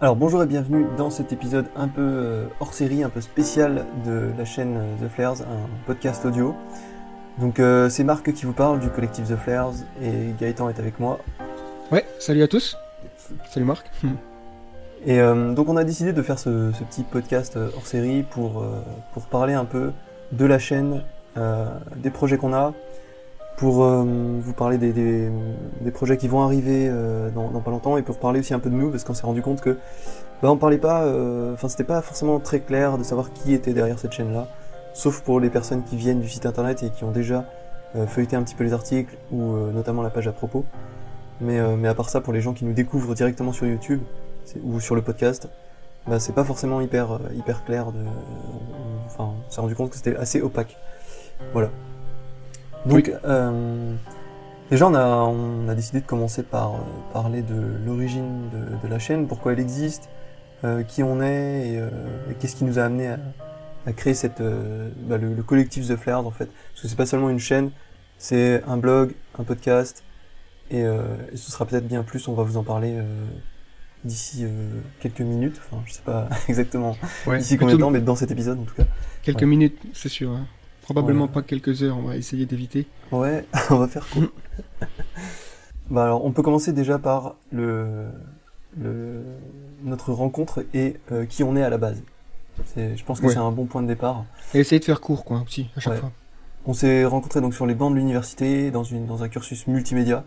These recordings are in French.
Alors bonjour et bienvenue dans cet épisode un peu euh, hors série, un peu spécial de la chaîne euh, The Flares, un podcast audio. Donc euh, c'est Marc qui vous parle du collectif The Flares et Gaëtan est avec moi. Ouais, salut à tous. Salut Marc. Et euh, donc on a décidé de faire ce, ce petit podcast hors série pour, euh, pour parler un peu de la chaîne, euh, des projets qu'on a, pour euh, vous parler des, des, des projets qui vont arriver euh, dans, dans pas longtemps et pour parler aussi un peu de nous parce qu'on s'est rendu compte que bah, on parlait pas, euh, enfin c'était pas forcément très clair de savoir qui était derrière cette chaîne là, sauf pour les personnes qui viennent du site internet et qui ont déjà euh, feuilleté un petit peu les articles ou euh, notamment la page à propos. Mais, mais à part ça, pour les gens qui nous découvrent directement sur YouTube ou sur le podcast, bah, c'est pas forcément hyper, hyper clair. De, enfin, on s'est rendu compte que c'était assez opaque. Voilà. Donc, Oui. euh, déjà, on a, on a décidé de commencer par euh, parler de l'origine de, de la chaîne, pourquoi elle existe, euh, qui on est et, euh, et qu'est-ce qui nous a amené à, à créer cette, euh, bah, le, le collectif The Flares en fait. Parce que c'est pas seulement une chaîne, c'est un blog, un podcast, et, euh, et ce sera peut-être bien plus, on va vous en parler euh, d'ici euh, quelques minutes, enfin je sais pas exactement Ouais, d'ici combien de temps, mais dans cet épisode en tout cas. Quelques Ouais. minutes, c'est sûr. hein. Probablement pas quelques heures, on va essayer d'éviter. Ouais, on va faire court. bah alors, on peut commencer déjà par le, le notre rencontre et euh, qui on est à la base. Je pense que Ouais. c'est un bon point de départ. Et essayer de faire court, quoi, aussi, à chaque Ouais. fois. On s'est rencontrés donc sur les bancs de l'université dans une dans un cursus multimédia.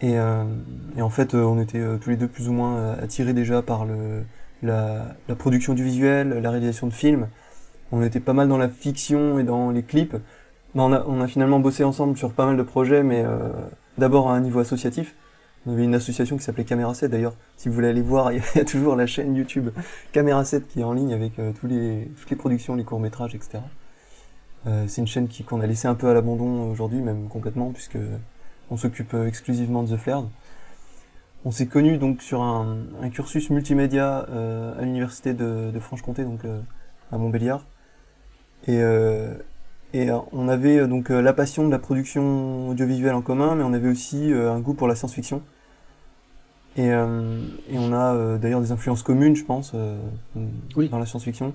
Et, euh, et en fait, euh, on était euh, tous les deux plus ou moins euh, attirés déjà par le la, la production du visuel, la réalisation de films. On était pas mal dans la fiction et dans les clips. Mais on a, on a finalement bossé ensemble sur pas mal de projets, mais euh, d'abord à un niveau associatif. On avait une association qui s'appelait Caméra 7 d'ailleurs. Si vous voulez aller voir, il y a toujours la chaîne YouTube Caméra 7 qui est en ligne avec euh, tous les, toutes les productions, les courts-métrages, etc. Euh, c'est une chaîne qui- qu'on a laissé un peu à l'abandon aujourd'hui, même complètement, puisque on s'occupe euh, exclusivement de The Flared. On s'est connus donc sur un, un cursus multimédia euh, à l'université de, de Franche-Comté, donc euh, à Montbéliard. Et, euh, et euh, on avait euh, donc la passion de la production audiovisuelle en commun, mais on avait aussi un goût pour la science-fiction. Et, euh, et on a euh, d'ailleurs des influences communes, je pense, euh, Oui. dans la science-fiction.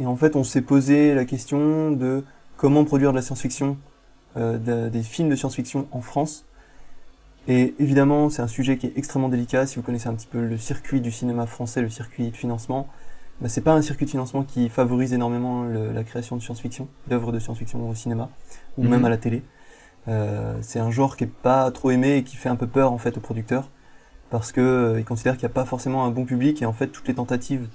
Et en fait, on s'est posé la question de comment produire de la science-fiction, euh, de- des films de science-fiction en France. Et évidemment, c'est un sujet qui est extrêmement délicat. Si vous connaissez un petit peu le circuit du cinéma français, le circuit de financement, bah, c'est pas un circuit de financement qui favorise énormément le- la création de science-fiction, d'œuvres de science-fiction au cinéma ou Mhm. même à la télé. Euh, c'est un genre qui est pas trop aimé et qui fait un peu peur en fait aux producteurs parce que euh, ils considèrent qu'il n'y a pas forcément un bon public et en fait toutes les tentatives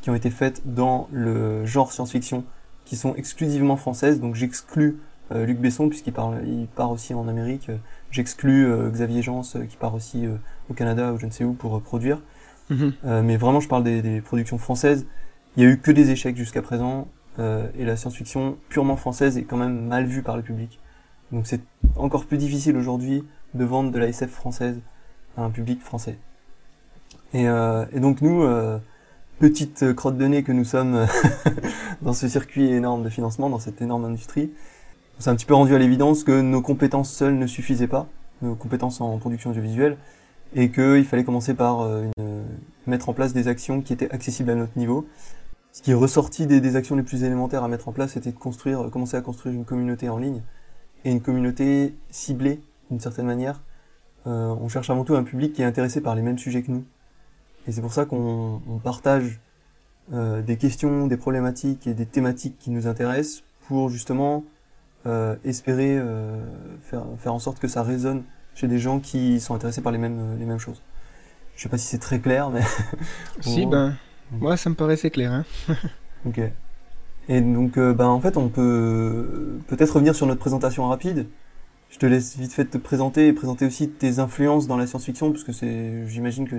qui ont été faites dans le genre science-fiction qui sont exclusivement françaises, donc j'exclus euh, Luc Besson puisqu'il parle, il part aussi en Amérique, j'exclus euh, Xavier euh, qui part aussi euh, au Canada ou je ne sais où pour euh, Mhm. Euh, mais vraiment je parle des, des productions françaises. Il y a eu que des échecs jusqu'à présent euh, et la science-fiction purement française est quand même mal vue par le public. Donc c'est encore plus difficile aujourd'hui de vendre de la SF française à un public français. Et, euh, et donc nous, euh, petite crotte de nez que nous sommes dans ce circuit énorme de financement, dans cette énorme industrie, on s'est un petit peu rendu à l'évidence que nos compétences seules ne suffisaient pas, nos compétences en production audiovisuelle, et qu'il fallait commencer par euh, une- mettre en place des actions qui étaient accessibles à notre niveau. Ce qui est ressorti des, actions les plus élémentaires à mettre en place, c'était de construire, commencer à construire une communauté en ligne, et une communauté ciblée d'une certaine manière. Euh, on cherche avant tout un public qui est intéressé par les mêmes sujets que nous. Et c'est pour ça qu'on on partage euh, des questions, des problématiques et des thématiques qui nous intéressent pour justement euh, espérer euh, faire, faire en sorte que ça résonne chez des gens qui sont intéressés par les mêmes, les mêmes choses. Je sais pas si c'est très clair, mais Si, ben, moi, ça me paraissait clair. Hein. ok. Et donc, euh, ben, en fait, on peut peut-être revenir sur notre présentation rapide. Je te laisse vite fait te présenter et présenter aussi tes influences dans la science-fiction, parce que c'est, j'imagine que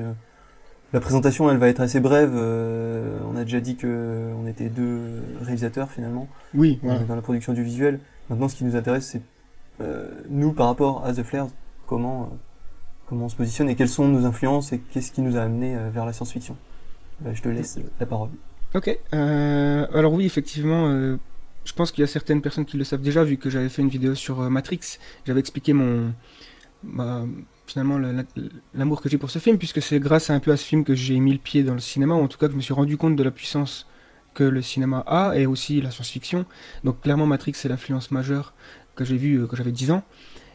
la présentation, elle va être assez brève. Euh, on a déjà dit que on était deux réalisateurs finalement Oui, dans- voilà. dans la production du visuel. Maintenant, ce qui nous intéresse, c'est euh, nous par rapport à The Flares, comment euh, comment on se positionne et quelles sont nos influences et qu'est-ce qui nous a amené euh, vers la science-fiction. Ben, je te laisse la parole. Ok. euh, alors oui, effectivement, euh, je pense qu'il y a certaines personnes qui le savent déjà, vu que j'avais fait une vidéo sur euh, Matrix. J'avais expliqué mon, ma- finalement l'amour que j'ai pour ce film, puisque c'est grâce un peu à ce film que j'ai mis le pied dans le cinéma, ou en tout cas que je me suis rendu compte de la puissance que le cinéma a, et aussi la science-fiction. Donc clairement Matrix c'est l'influence majeure que j'ai vue quand j'avais 10 ans.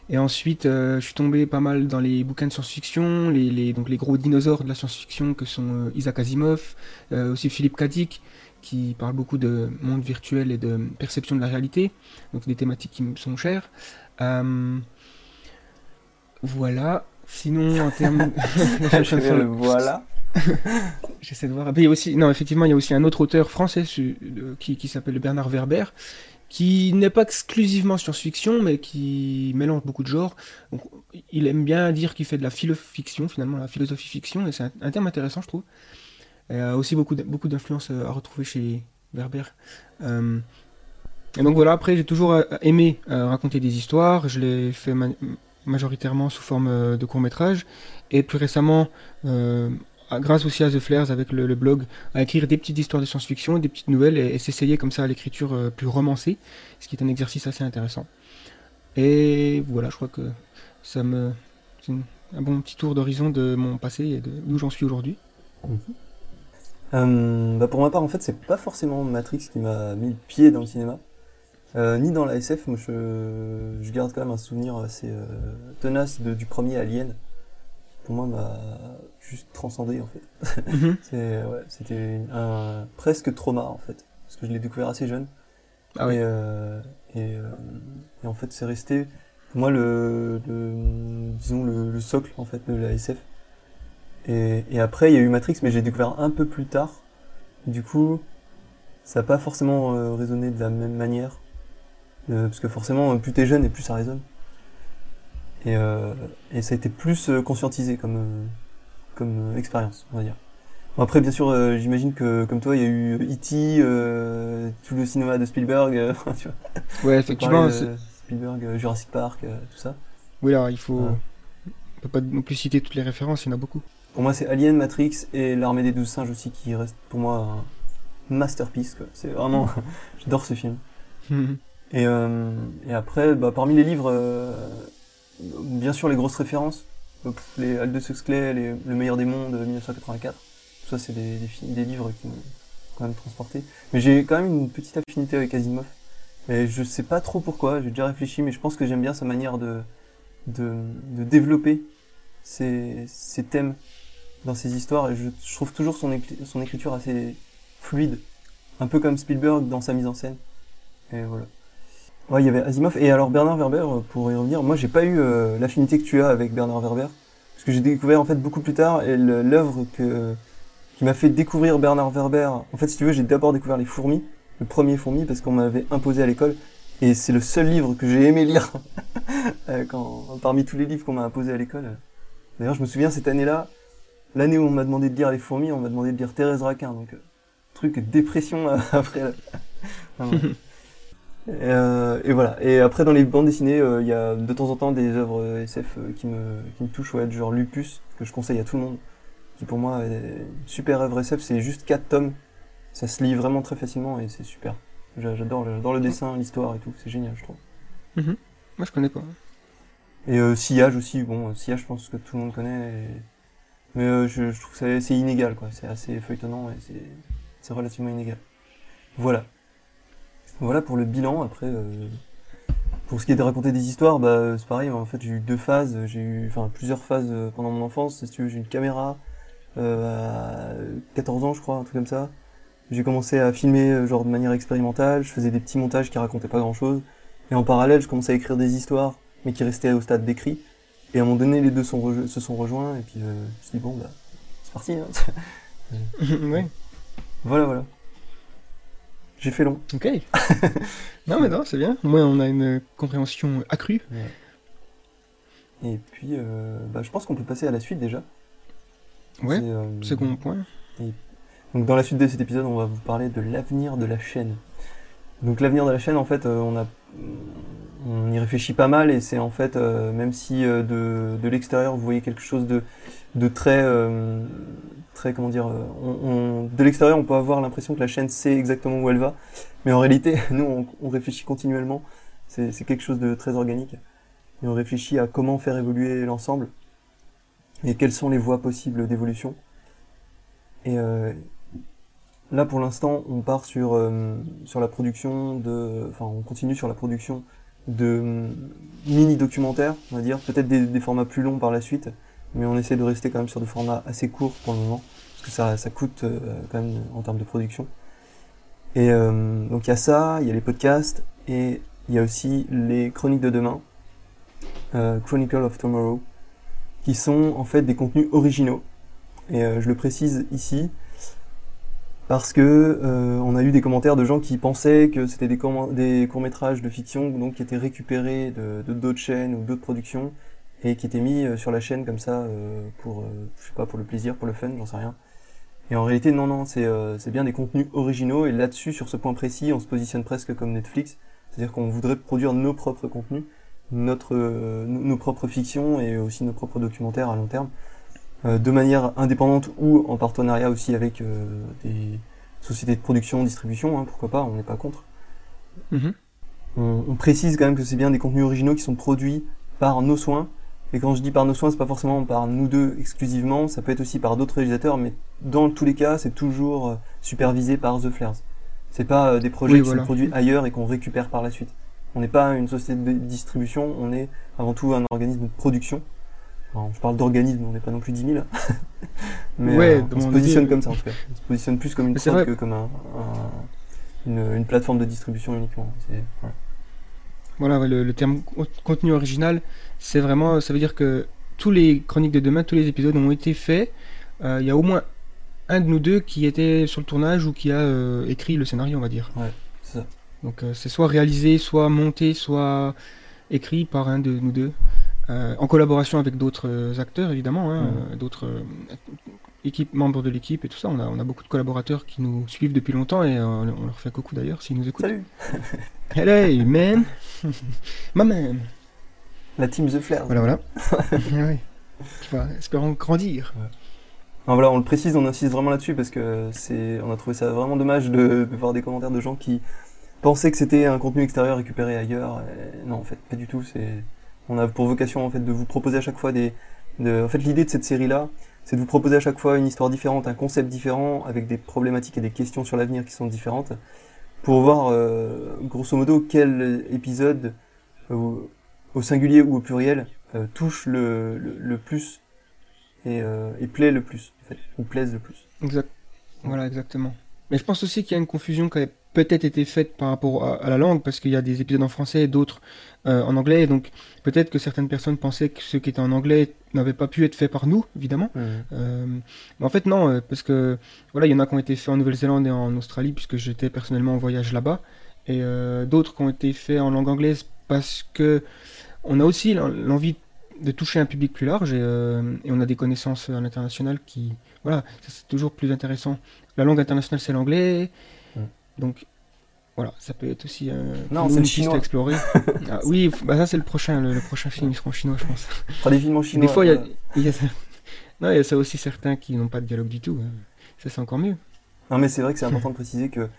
Et ensuite, je suis tombé pas mal dans les bouquins de science-fiction, les, donc les gros dinosaures de la science-fiction que sont Isaac Asimov, aussi Philippe Kadik, qui parle beaucoup de monde virtuel et de perception de la réalité, donc des thématiques qui me sont chères. Euh, voilà. Sinon, en termes. voilà. J'essaie de voir. il y a aussi, non, effectivement, il y a aussi un autre auteur français qui, qui s'appelle Bernard Werber, qui n'est pas exclusivement science-fiction, mais qui mélange beaucoup de genres. Il aime bien dire qu'il fait de la philo-fiction, finalement, la philosophie-fiction, et c'est un, terme intéressant, je trouve. Y a aussi beaucoup, d'influences euh, à retrouver chez Werber. Euh, et donc voilà, après, j'ai toujours euh, aimé raconter des histoires. Je l'ai fait majoritairement sous forme de court métrage. Et plus récemment, grâce aussi à The Flares avec le, blog, à écrire des petites histoires de science-fiction, des petites nouvelles et, s'essayer comme ça à l'écriture plus romancée, ce qui est un exercice assez intéressant. Et voilà, je crois que ça me. C'est un bon petit tour d'horizon de mon passé et d'où j'en suis aujourd'hui. Mhm. Euh, bah pour ma part, en fait, c'est pas forcément Matrix qui m'a mis le pied dans le cinéma, euh, ni dans la SF. Moi, je, je, garde quand même un souvenir assez euh, tenace de, du premier Alien. Pour moi, m'a juste transcendé en fait. Mhm. ouais, C'était un presque trauma en fait, parce que je l'ai découvert assez jeune. Ah oui. Et, euh, et, et, en fait, c'est resté pour moi le, le disons le, le, socle en fait de la SF. Et, après, il y a eu Matrix, mais j'ai découvert un peu plus tard. Du coup, ça n'a pas forcément euh, résonné de la même manière. Euh, parce que forcément, plus t'es jeune et plus ça résonne. Et, euh, et ça a été plus conscientisé comme, comme expérience, on va dire. après, bien sûr, j'imagine que comme toi, il y a eu E.T., tout le cinéma de Spielberg. tu vois, ouais, effectivement. Spielberg, Jurassic Park, tout ça. Oui, alors il faut. On peut pas non plus citer toutes les références, il y en a beaucoup. Pour moi, c'est Alien, Matrix et l'Armée des Douze Singes aussi qui reste pour moi un masterpiece. C'est vraiment. J'adore ce film. Et, euh, et, après, bah, parmi les livres, euh, bien sûr, les grosses références. Les Aldous Huxley, les, Le meilleur des mondes, 1984. Tout ça, c'est des, des, livres qui m'ont quand même transporté. Mais j'ai quand même une petite affinité avec Asimov. Et je sais pas trop pourquoi, j'ai déjà réfléchi, mais je pense que j'aime bien sa manière de, de, de développer ces, ces thèmes dans ses histoires et je, trouve toujours son, son écriture assez fluide, un peu comme Spielberg dans sa mise en scène. Et voilà. Ouais, il y avait Asimov et alors Bernard Werber euh, pour y revenir. Moi, j'ai pas eu euh, l'affinité que tu as avec Bernard Werber parce que j'ai découvert en fait beaucoup plus tard l'œuvre que qui m'a fait découvrir Bernard Werber. En fait, si tu veux, j'ai d'abord découvert les fourmis, le premier fourmi parce qu'on m'avait imposé à l'école et c'est le seul livre que j'ai aimé lire euh, parmi tous les livres qu'on m'a imposé à l'école. D'ailleurs, je me souviens cette année-là, l'année où on m'a demandé de lire Les Fourmis, on m'a demandé de lire Thérèse Raquin. Donc, truc dépression après. Euh, et voilà. Et après, dans les bandes dessinées, il y a de temps en temps des œuvres SF qui me, qui me touchent, ouais, genre Lupus, que je conseille à tout le monde, qui pour moi est une super œuvre SF. C'est juste 4 tomes. Ça se lit vraiment très facilement et c'est super. J'adore, j'adore le dessin, l'histoire et tout. C'est génial, je trouve. Mhm. Moi, je connais pas. Et Sillage aussi. Bon, Sillage, je pense que tout le monde connaît. Mais euh, je, je, trouve que c'est inégal, quoi. C'est assez feuilletonnant et c'est relativement inégal. Voilà. Voilà pour le bilan. Après, euh, pour ce qui est de raconter des histoires, bah, c'est pareil. En fait, j'ai eu deux phases. J'ai eu, enfin, plusieurs phases euh, pendant mon enfance. Si tu veux, j'ai eu une caméra à 14 ans, je crois, un truc comme ça. J'ai commencé à filmer genre de manière expérimentale. Je faisais des petits montages qui racontaient pas grand chose. Et en parallèle, je commençais à écrire des histoires, mais qui restaient au stade d'écrit. Et à un moment donné, les deux sont se sont rejoints, et puis euh, je me suis dit, bon, bah, c'est parti. Hein. oui. Voilà, voilà. J'ai fait long. Ok. non, mais non, c'est bien. Au moins, on a une compréhension accrue. Et puis, euh, bah, je pense qu'on peut passer à la suite déjà. Ouais, euh, second point. Donc, dans la suite de cet épisode, on va vous parler de l'avenir de la chaîne. Donc, l'avenir de la chaîne, en fait, on a on y réfléchit pas mal et c'est en fait, euh, même si euh, de, de l'extérieur vous voyez quelque chose de, de très, euh, on, de l'extérieur on peut avoir l'impression que la chaîne sait exactement où elle va, mais en réalité nous on, réfléchit continuellement, c'est quelque chose de très organique. Et on réfléchit à comment faire évoluer l'ensemble. Et quelles sont les voies possibles d'évolution. Et là, pour l'instant, on part sur sur la production de, enfin, on continue sur la production de mini documentaires, on va dire, peut-être des, formats plus longs par la suite, mais on essaie de rester quand même sur des formats assez courts pour le moment, parce que ça, ça coûte quand même en termes de production. Et euh, donc il y a ça, il y a les podcasts, et il y a aussi les chroniques de demain, euh, Chronicle of Tomorrow, qui sont en fait des contenus originaux. Et euh, je le précise ici parce que euh, on a eu des commentaires de gens qui pensaient que c'était des, des courts métrages de fiction, donc qui étaient récupérés de d'autres chaînes ou d'autres productions et qui étaient mis sur la chaîne comme ça pour, je sais pas, pour le plaisir, pour le fun, j'en sais rien. Et en réalité, non, non, c'est bien des contenus originaux. Et là-dessus, sur ce point précis, on se positionne presque comme Netflix. C'est-à-dire qu'on voudrait produire nos propres contenus, notre, euh, nos propres fictions et aussi nos propres documentaires à long terme, euh, de manière indépendante ou en partenariat aussi avec euh, des sociétés de production, distribution, hein, pourquoi pas, on n'est pas contre. Mm-hmm. On, on, précise quand même que c'est bien des contenus originaux qui sont produits par nos soins. Et quand je dis par nos soins, c'est pas forcément par nous deux exclusivement, ça peut être aussi par d'autres réalisateurs, mais dans tous les cas, c'est toujours supervisé par The Flares. C'est pas euh, des projets qui sont produits ailleurs et qu'on récupère par la suite. On n'est pas une société de distribution, on est avant tout un organisme de production. je parle d'organisme, on n'est pas non plus 10 000. Mais euh, on se positionne comme ça en tout cas. On se positionne plus comme une prod que comme un, une, plateforme de distribution uniquement. Voilà, le, terme contenu original, c'est vraiment, ça veut dire que tous les chroniques de demain, tous les épisodes ont été faits. Euh, il y a au moins un de nous deux qui était sur le tournage ou qui a euh, écrit le scénario, on va dire. Ouais, c'est ça. Donc euh, c'est soit réalisé, soit monté, soit écrit par un de nous deux, euh, en collaboration avec d'autres acteurs évidemment, hein, d'autres équipes, membres de l'équipe et tout ça. On a, on a beaucoup de collaborateurs qui nous suivent depuis longtemps et on leur fait coucou d'ailleurs s'ils nous écoutent. Salut Hey man Ma man La team The Flair. Voilà, voilà. ouais. Tu vois, espérons grandir voilà, on le précise, on insiste vraiment là-dessus parce que c'est, on a trouvé ça vraiment dommage de, voir des commentaires de gens qui pensaient que c'était un contenu extérieur récupéré ailleurs. non, en fait, pas du tout. C'est, on a pour vocation en fait de vous proposer à chaque fois des, de, en fait, l'idée de cette série-là, c'est de vous proposer à chaque fois une histoire différente, un concept différent, avec des problématiques et des questions sur l'avenir qui sont différentes, pour voir euh, grosso modo quel épisode euh, au singulier ou au pluriel euh, touche le, le plus et, euh, et plaît le plus, en fait, ou plaise le plus. Exact. Voilà, exactement. Mais je pense aussi qu'il y a une confusion qui a peut-être été faite par rapport à, la langue, parce qu'il y a des épisodes en français et d'autres euh, en anglais, donc peut-être que certaines personnes pensaient que ce qui était en anglais n'avait pas pu être fait par nous, évidemment. Mmh. Euh, mais en fait, non, parce que voilà, il y en a qui ont été faits en Nouvelle-Zélande et en Australie, puisque j'étais personnellement en voyage là-bas, et euh, d'autres qui ont été faits en langue anglaise parce que on a aussi l'envie de toucher un public plus large euh, et, on a des connaissances à l'international qui voilà c'est toujours plus intéressant. La langue internationale c'est l'anglais. Mm. donc voilà ça peut être aussi un non le chinois. à explorer. Ah, oui bah ça c'est le prochain le, prochain film ils seront chinois je pense. Pas des films en chinois des fois il y, a, non il y a ça aussi certains qui n'ont pas de dialogue du tout hein. ça c'est encore mieux. Non mais c'est vrai que c'est important de préciser que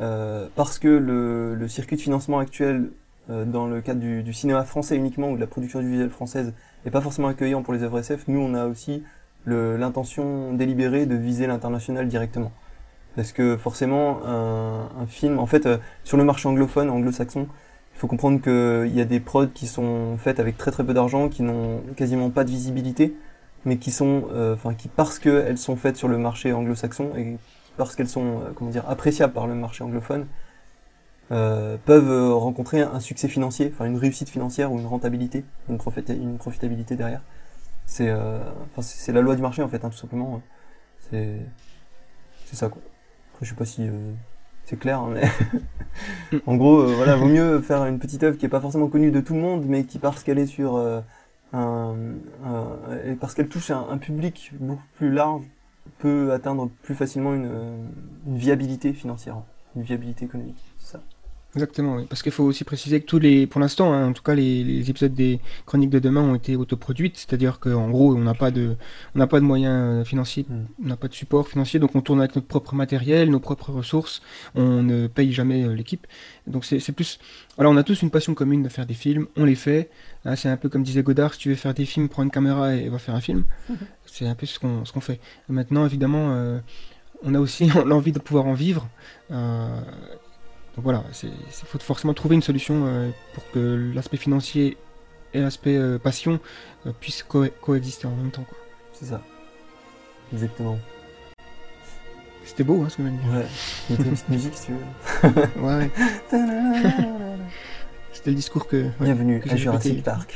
euh, parce que le, le, circuit de financement actuel euh, dans le cadre du, du, cinéma français uniquement ou de la production du visuel française et pas forcément accueillant pour les œuvres SF, nous on a aussi l'intention délibérée de viser l'international directement. Parce que forcément, un, un film, en fait, euh, sur le marché anglophone, anglo-saxon, il faut comprendre qu'il y a des prods qui sont faites avec très très peu d'argent, qui n'ont quasiment pas de visibilité, mais qui sont, euh, enfin, qui parce qu'elles sont faites sur le marché anglo-saxon et parce qu'elles sont, euh, comment dire, appréciables par le marché anglophone, euh, peuvent euh, rencontrer un succès financier, enfin une réussite financière ou une rentabilité, une, profitabilité derrière. C'est euh, la loi du marché en fait, hein, tout simplement. C'est c'est ça quoi. Après, je sais pas si euh, c'est clair, hein, mais en gros, voilà, vaut mieux faire une petite œuvre qui est pas forcément connue de tout le monde, mais qui parce qu'elle est sur un, un, parce qu'elle touche un, public beaucoup plus large, peut atteindre plus facilement une, une viabilité financière, une viabilité économique. Ça. Exactement, oui. parce qu'il faut aussi préciser que tous les, pour l'instant, hein, en tout cas, les, les, épisodes des Chroniques de demain ont été autoproduites, c'est-à-dire qu'en gros, on n'a pas de, on n'a pas de moyens euh, financiers, mm. on n'a pas de support financier, donc on tourne avec notre propre matériel, nos propres ressources, on ne paye jamais euh, l'équipe. Donc c'est plus, alors on a tous une passion commune de faire des films, on les fait. Hein, c'est un peu comme disait Godard, si tu veux faire des films, prends une caméra et, va faire un film. C'est un peu ce qu'on ce qu'on fait. Maintenant, évidemment. Euh, on a aussi l'envie de pouvoir en vivre. Euh, donc voilà, il faut forcément trouver une solution euh, pour que l'aspect financier et l'aspect euh, passion euh, puissent coexister en même temps. C'est ça. Exactement. C'était beau, hein, ce que je dire. Ouais. une petite musique, si tu veux. ouais. C'était le discours que. Bienvenue à Jurassic Park.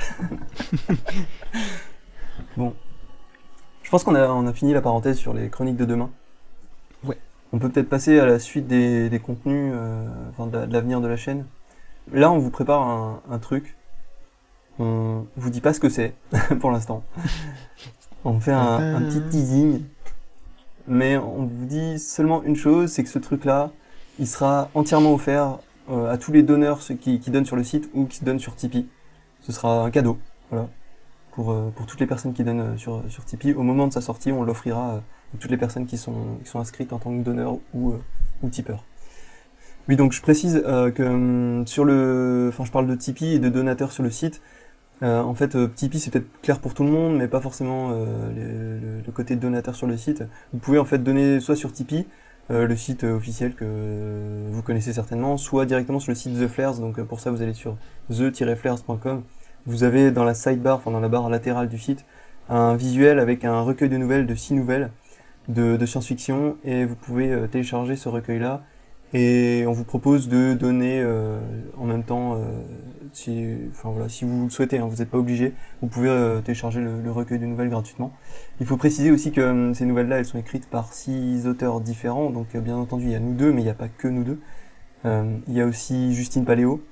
bon. Je pense qu'on a, on a fini la parenthèse sur les chroniques de demain. On peut peut-être passer à la suite des, contenus, euh, enfin de, l'avenir de la chaîne. Là, on vous prépare un, truc. On vous dit pas ce que c'est pour l'instant. On fait un, petit teasing, mais on vous dit seulement une chose, c'est que ce truc-là, il sera entièrement offert euh, à tous les donneurs ceux qui, donnent sur le site ou qui donnent sur Tipeee. Ce sera un cadeau, voilà, pour, euh, pour toutes les personnes qui donnent sur, sur Tipeee. Au moment de sa sortie, on l'offrira toutes les personnes qui sont, inscrites en tant que donneur ou, euh, ou tipeur. Oui, donc je précise euh, que hum, sur le, enfin je parle de Tipeee et de donateurs sur le site. Euh, en fait, Tipeee c'est peut-être clair pour tout le monde, mais pas forcément le, côté donateur sur le site. Vous pouvez en fait donner soit sur Tipeee, le site officiel que vous connaissez certainement, soit directement sur le site The Flares. Donc pour ça, vous allez sur the-flares.com. Vous avez dans la sidebar, enfin dans la barre latérale du site, un visuel avec un recueil de nouvelles de 6 nouvelles de, science-fiction et vous pouvez euh, télécharger ce recueil-là et on vous propose de donner euh, en même temps, euh, si, enfin voilà, si vous le souhaitez, hein, vous n'êtes pas obligé, vous pouvez télécharger le, recueil de nouvelles gratuitement. Il faut préciser aussi que ces nouvelles-là, elles sont écrites par six auteurs différents, donc bien entendu il y a nous deux, mais il n'y a pas que nous deux. il y a aussi Justine Paléo,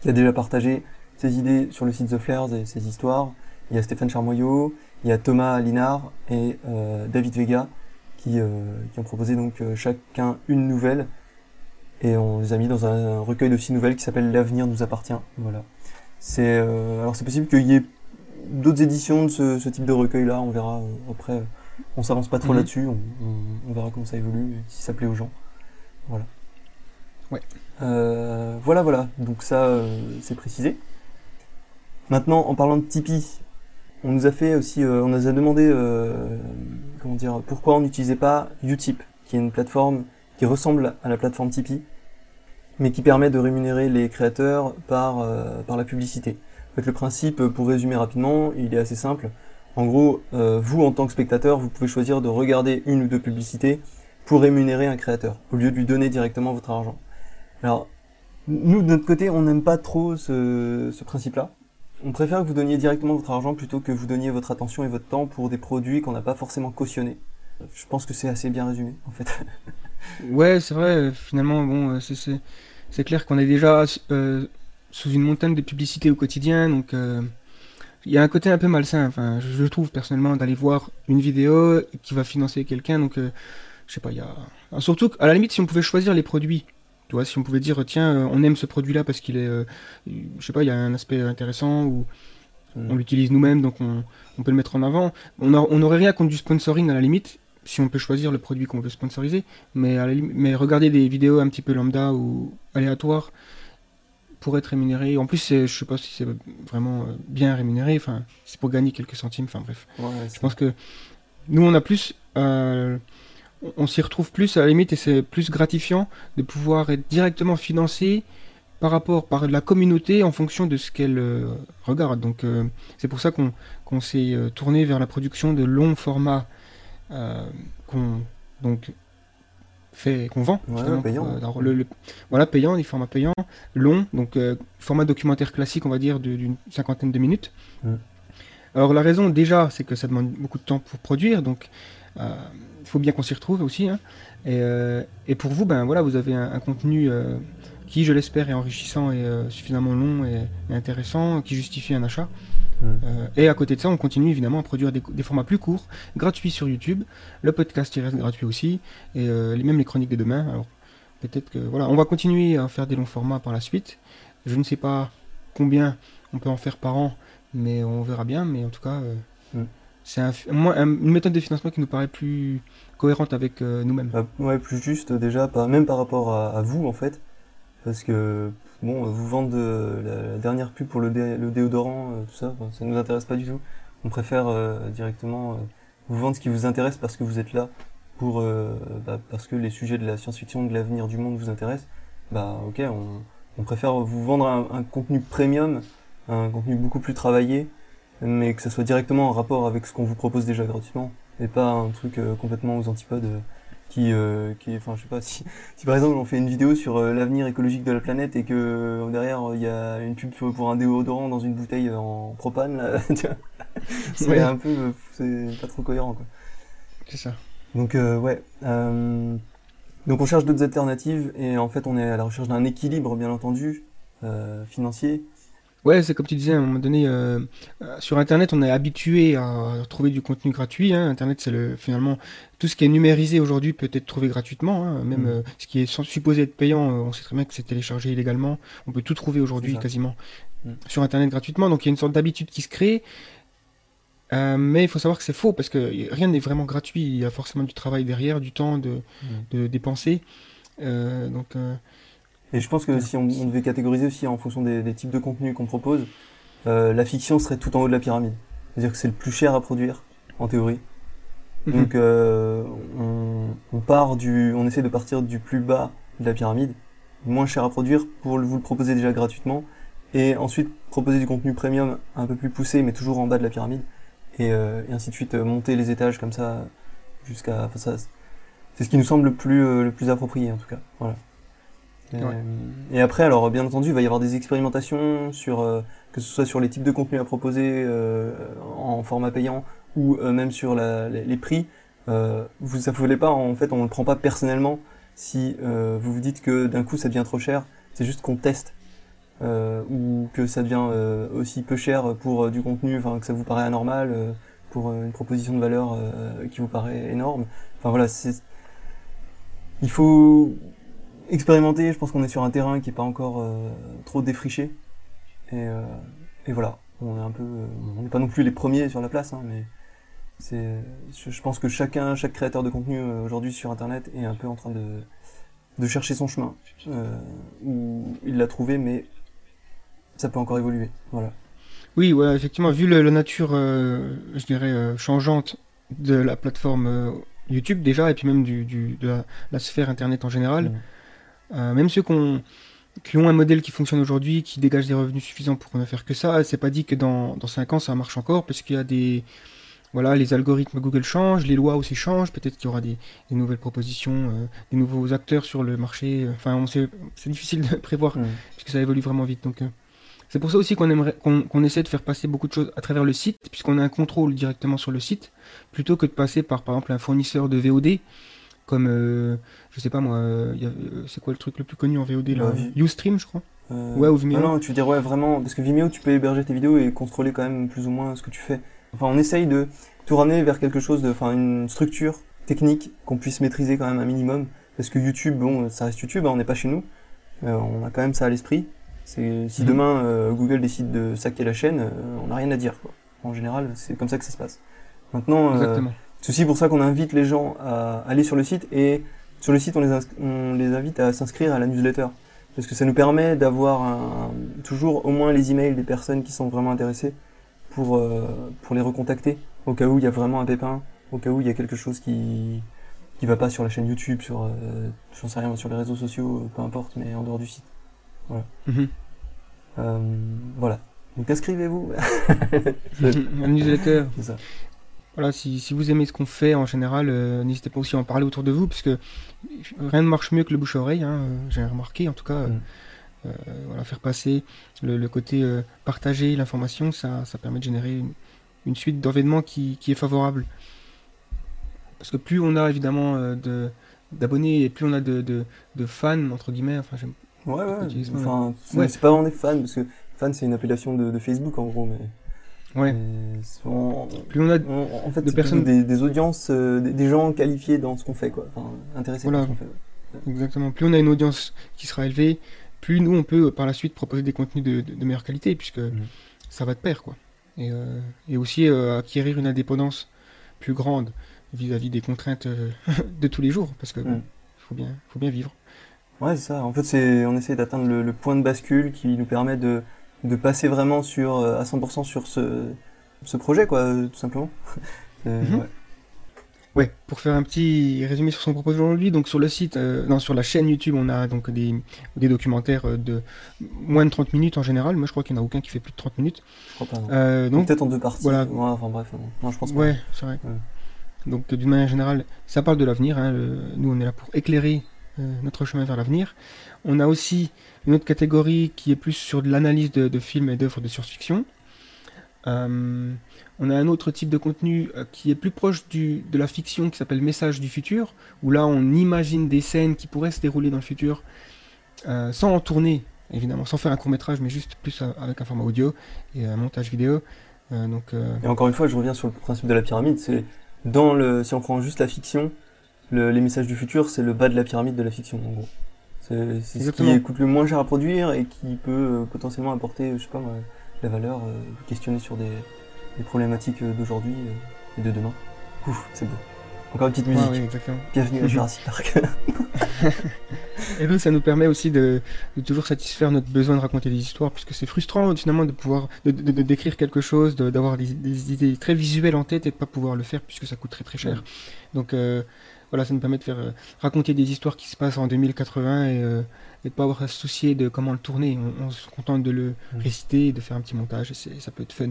qui a déjà partagé ses idées sur le site The Flares et ses histoires. Il y a Stéphane Charmoyot, il y a Thomas Linard et euh, David Vega qui, euh, qui, ont proposé donc euh, chacun une nouvelle et on les a mis dans un, recueil de six nouvelles qui s'appelle L'avenir nous appartient. Voilà. C'est alors c'est possible qu'il y ait d'autres éditions de ce, type de recueil là. On verra après. On s'avance pas trop mhm. là-dessus. On, verra comment ça évolue et si ça plaît aux gens. Voilà. Ouais. voilà, voilà. Donc ça, c'est précisé. Maintenant, en parlant de Tipeee, on nous a fait aussi, euh, on nous a demandé, euh, comment dire, pourquoi on n'utilisait pas Utip, qui est une plateforme qui ressemble à la plateforme Tipeee, mais qui permet de rémunérer les créateurs par, euh, par la publicité. En fait, le principe, pour résumer rapidement, il est assez simple. En gros, vous, en tant que spectateur, vous pouvez choisir de regarder une ou deux publicités pour rémunérer un créateur, au lieu de lui donner directement votre argent. Alors, nous, de notre côté, on n'aime pas trop ce principe-là. On préfère que vous donniez directement votre argent plutôt que vous donniez votre attention et votre temps pour des produits qu'on n'a pas forcément cautionnés. Je pense que c'est assez bien résumé, en fait. ouais, c'est vrai. Finalement, bon, euh, c'est clair qu'on est déjà euh, sous une montagne de publicité au quotidien, donc euh, il y a un côté un peu malsain. Enfin, je, trouve personnellement d'aller voir une vidéo qui va financer quelqu'un, donc je sais pas, il y a surtout à la limite si on pouvait choisir les produits tu vois, si on pouvait dire, tiens, euh, on aime ce produit-là parce qu'il est, euh, je sais pas, il y a un aspect intéressant ou on mm. l'utilise nous-mêmes, donc on, peut le mettre en avant. On n'aurait rien contre du sponsoring à la limite, si on peut choisir le produit qu'on veut sponsoriser, mais, mais regarder des vidéos un petit peu lambda ou aléatoires pour être rémunéré. En plus, je sais pas si c'est vraiment euh, bien rémunéré, enfin, c'est pour gagner quelques centimes, enfin bref. je pense que nous, on a plus on s'y retrouve plus à la limite et c'est plus gratifiant de pouvoir être directement financé par rapport par la communauté en fonction de ce qu'elle euh, regarde. Donc euh, c'est pour ça qu'on s'est euh, tourné vers la production de longs formats qu'on donc fait qu'on vend payant. voilà payant des formats payants longs donc format documentaire classique on va dire d'une cinquantaine de minutes. Mm. Alors la raison déjà c'est que ça demande beaucoup de temps pour produire donc faut bien qu'on s'y retrouve aussi. Hein. Euh, et, pour vous, ben voilà, vous avez un, contenu euh, qui, je l'espère, est enrichissant et euh, suffisamment long et, intéressant, qui justifie un achat. Mmh. et à côté de ça, on continue évidemment à produire des, formats plus courts, gratuits sur YouTube. Le podcast il reste gratuit aussi, et même les chroniques de demain. Alors, peut-être que voilà, on va continuer à faire des longs formats par la suite. Je ne sais pas combien on peut en faire par an, mais on verra bien. Mais en tout cas, euh, Mm. C'est un, une méthode de financement qui nous paraît plus cohérente avec euh, nous-mêmes. Bah, ouais, plus juste déjà, pas, même par rapport à, vous en fait, parce que bon, vous vendre la, dernière pub pour le, dé- le déodorant, euh, tout ça, enfin, ça nous intéresse pas du tout. On préfère euh, directement euh, vous vendre ce qui vous intéresse parce que vous êtes là, pour euh, bah, parce que les sujets de la science-fiction, de l'avenir du monde vous intéressent. Bah ok, on, on préfère vous vendre un contenu premium, un contenu beaucoup plus travaillé, mais que ça soit directement en rapport avec ce qu'on vous propose déjà gratuitement, et pas un truc euh, complètement aux antipodes. euh, qui, euh, qui enfin je sais pas si, si par exemple on fait une vidéo sur euh, l'avenir écologique de la planète et que euh, derrière il y a une pub pour un déodorant dans une bouteille en propane là, c'est Ouais. un peu c'est pas trop cohérent quoi. C'est ça. Donc ouais, euh, donc on cherche d'autres alternatives et en fait on est à la recherche d'un équilibre bien entendu euh, financier. Ouais, c'est comme tu disais à un moment donné, euh, euh, sur Internet, on est habitué à trouver du contenu gratuit. hein. Internet, c'est le finalement tout ce qui est numérisé aujourd'hui peut être trouvé gratuitement. hein. Même Mm. euh, ce qui est supposé être payant, euh, on sait très bien que c'est téléchargé illégalement. On peut tout trouver aujourd'hui quasiment Mm. sur Internet gratuitement. Donc il y a une sorte d'habitude qui se crée. Euh, mais il faut savoir que c'est faux parce que rien n'est vraiment gratuit. Il y a forcément du travail derrière, du temps de, de dépenser. Euh, donc euh, Et je pense que si on, on devait catégoriser aussi en fonction des, des types de contenus qu'on propose, euh, la fiction serait tout en haut de la pyramide. C'est-à-dire que c'est le plus cher à produire, en théorie. mhm. Donc euh, on, on part du, on essaie de partir du plus bas de la pyramide, moins cher à produire pour vous le proposer déjà gratuitement, et ensuite proposer du contenu premium un peu plus poussé, mais toujours en bas de la pyramide, et, euh, et ainsi de suite, euh, monter les étages comme ça jusqu'à, enfin ça, c'est ce qui nous semble le plus euh, le plus approprié en tout cas. Voilà. Ouais. et après, alors bien entendu, il va y avoir des expérimentations sur euh, que ce soit sur les types de contenus à proposer euh, en format payant ou euh, même sur la- les, prix. Euh, vous ça vous pas, en fait, on le prend pas personnellement si euh, vous vous dites que d'un coup ça devient trop cher. C'est juste qu'on teste euh, ou que ça devient euh, aussi peu cher pour euh, du contenu, enfin que ça vous paraît anormal euh, pour euh, une proposition de valeur euh, qui vous paraît énorme. Enfin voilà, c'est il faut expérimenter. Je pense qu'on est sur un terrain qui est pas encore euh, trop défriché et, euh, et voilà. On est un peu, euh, on n'est pas non plus les premiers sur la place, hein, mais c'est, je, je pense que chacun, chaque créateur de contenu euh, aujourd'hui sur Internet est un peu en train de, de chercher son chemin, euh, où il l'a trouvé, mais ça peut encore évoluer. Voilà. Oui, ouais, effectivement, vu le- la nature, euh, je dirais, changeante de la plateforme YouTube déjà, et puis même du, du- de la, la sphère Internet en général, Mm. Euh, même ceux qui ont un modèle qui fonctionne aujourd'hui, qui dégage des revenus suffisants pour ne faire que ça, c'est pas dit que dans, dans 5 ans ça marche encore, parce qu'il y a des... Voilà, les algorithmes Google changent, les lois aussi changent, peut-être qu'il y aura des, des nouvelles propositions, euh, des nouveaux acteurs sur le marché, enfin, on sait, c'est difficile de prévoir Mm. parce que ça évolue vraiment vite. Donc, euh, c'est pour ça aussi qu'on aimerait, qu'on, qu'on essaie de faire passer beaucoup de choses à travers le site, puisqu'on a un contrôle directement sur le site, plutôt que de passer par, par exemple, un fournisseur de VOD, comme, euh, je sais pas moi, euh, euh, c'est quoi le truc le plus connu en VOD là Vi- Ustream, je crois. Euh, Ouais, ou Vimeo. ah non, tu veux dire ouais vraiment parce que Vimeo tu peux héberger tes vidéos et contrôler quand même plus ou moins ce que tu fais. Enfin, on essaye de tout ramener vers quelque chose de, enfin une structure technique qu'on puisse maîtriser quand même un minimum. Parce que YouTube, bon, ça reste YouTube, hein, on n'est pas chez nous. On a quand même ça à l'esprit. C'est si Mhm. demain euh, Google décide de saquer la chaîne, euh, on n'a rien à dire. Quoi. En général, c'est comme ça que ça se passe. Maintenant, euh, Exactement. C'est aussi pour ça qu'on invite les gens à aller sur le site et sur le site on les, ins- on les invite à s'inscrire à la newsletter parce que ça nous permet d'avoir toujours au moins les emails des personnes qui sont vraiment intéressées pour, euh, pour les recontacter au cas où il y a vraiment un pépin, au cas où il y a quelque chose qui qui va pas sur la chaîne YouTube, sur euh, j'en sais rien sur les réseaux sociaux, peu importe, mais en dehors du site. Mhm. Euh, voilà. Donc inscrivez-vous. La newsletter. C'est ça. Voilà, si, si vous aimez ce qu'on fait en général, euh, n'hésitez pas aussi à en parler autour de vous, parce que rien ne marche mieux que le bouche-oreille, hein, euh, j'ai remarqué en tout cas. euh, Mm. euh, voilà, faire passer le, le côté euh, partager l'information, ça, ça permet de générer une, une suite d'événements qui, qui est favorable. Parce que plus on a évidemment euh, de d'abonnés et plus on a de, de, de fans, entre guillemets, enfin j'aime Ouais, ouais. Enfin, c'est Ouais. c'est pas vraiment des fans, parce que fan c'est une appellation de, de Facebook en gros, mais. Ouais. on- plus on a on- en fait, de personnes- des, des audiences, euh, des, des gens qualifiés dans ce qu'on fait, quoi. Enfin, intéressés Voilà. par ce qu'on fait. ouais. Exactement. Plus on a une audience qui sera élevée, plus nous on peut par la suite proposer des contenus de, meilleure qualité, puisque mm. ça va de pair, quoi. Et, euh, et aussi euh, acquérir une indépendance plus grande vis-à-vis des contraintes euh, de tous les jours, parce que mm. faut bien, faut bien vivre. Ouais, c'est ça. En fait, c'est, on essaie d'atteindre le, point de bascule qui nous permet de, de passer vraiment sur, à 100% sur ce, ce projet, quoi, tout simplement. Mhm. ouais. pour faire un petit résumé sur son propos aujourd'hui, donc sur le site, euh, non, sur la chaîne YouTube, on a donc des, des documentaires euh, de moins de 30 minutes en général. Moi, je crois qu'il n'y en a aucun qui fait plus de 30 minutes. Je crois pas. Euh, donc peut-être en deux parties. Voilà. enfin bref, non, je pense pas. Ouais, c'est vrai. Donc d'une manière générale, ça parle de l'avenir. Hein, nous, on est là pour éclairer notre chemin vers l'avenir. On a aussi une autre catégorie qui est plus sur l'analyse de, films et d'œuvres de science-fiction. Euh, on a un autre type de contenu euh, qui est plus proche de la fiction qui s'appelle Message du futur, où là on imagine des scènes qui pourraient se dérouler dans le futur euh, sans en tourner, évidemment, sans faire un court métrage, mais juste plus avec un format audio et un montage vidéo. Et encore une fois, je reviens sur le principe de la pyramide, c'est dans le, si on prend juste la fiction, les messages du futur, c'est le bas de la pyramide de la fiction, en gros. C'est ce qui coûte le moins cher à produire et qui peut potentiellement apporter, je sais pas la valeur, euh, questionner sur des, problématiques euh, d'aujourd'hui euh, et de demain. Ouf, c'est beau. Encore une petite musique. Bienvenue à Jurassic Park. et nous, ça nous permet aussi de, toujours satisfaire notre besoin de raconter des histoires, puisque c'est frustrant finalement de pouvoir de, décrire quelque chose, d'avoir des, idées très visuelles en tête et de pas pouvoir le faire puisque ça coûte très très cher. Donc voilà, ça nous permet de faire raconter des histoires qui se passent en 2080 et et de pas avoir à se soucier de comment le tourner. On, se contente de le mm. réciter et de faire un petit montage, et ça peut être fun.